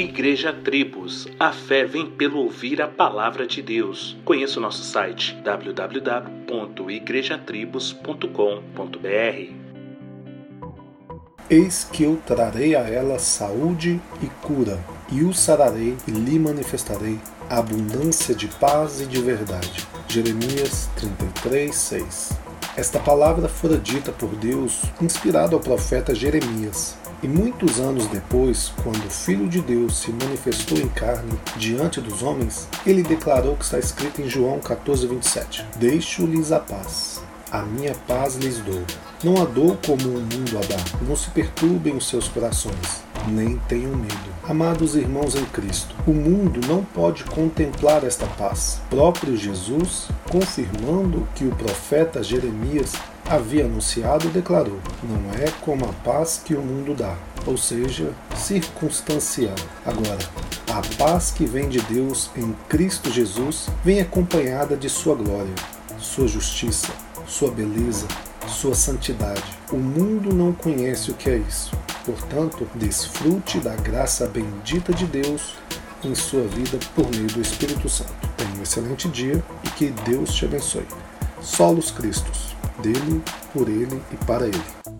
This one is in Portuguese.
Igreja Tribos, a fé vem pelo ouvir a palavra de Deus. Conheça o nosso site www.igrejatribos.com.br. Eis que eu trarei a ela saúde e cura, e o sararei e lhe manifestarei abundância de paz e de verdade. Jeremias 33, 6. Esta palavra fora dita por Deus, inspirado ao profeta Jeremias, e muitos anos depois, quando o Filho de Deus se manifestou em carne diante dos homens, ele declarou que está escrito em João 14:27: Deixo-lhes a paz. A minha paz lhes dou. Não a dou como o mundo a dá. Não se perturbem os seus corações, nem tenham medo. Amados irmãos em Cristo, o mundo não pode contemplar esta paz. Próprio Jesus, confirmando que o profeta Jeremias havia anunciado, declarou: Não é como a paz que o mundo dá, ou seja, circunstancial. Agora, a paz que vem de Deus em Cristo Jesus vem acompanhada de sua glória, sua justiça, sua beleza, sua santidade. O mundo não conhece o que é isso. Portanto, desfrute da graça bendita de Deus em sua vida por meio do Espírito Santo. Tenha um excelente dia e que Deus te abençoe. Solos Cristos, dele, por ele e para ele.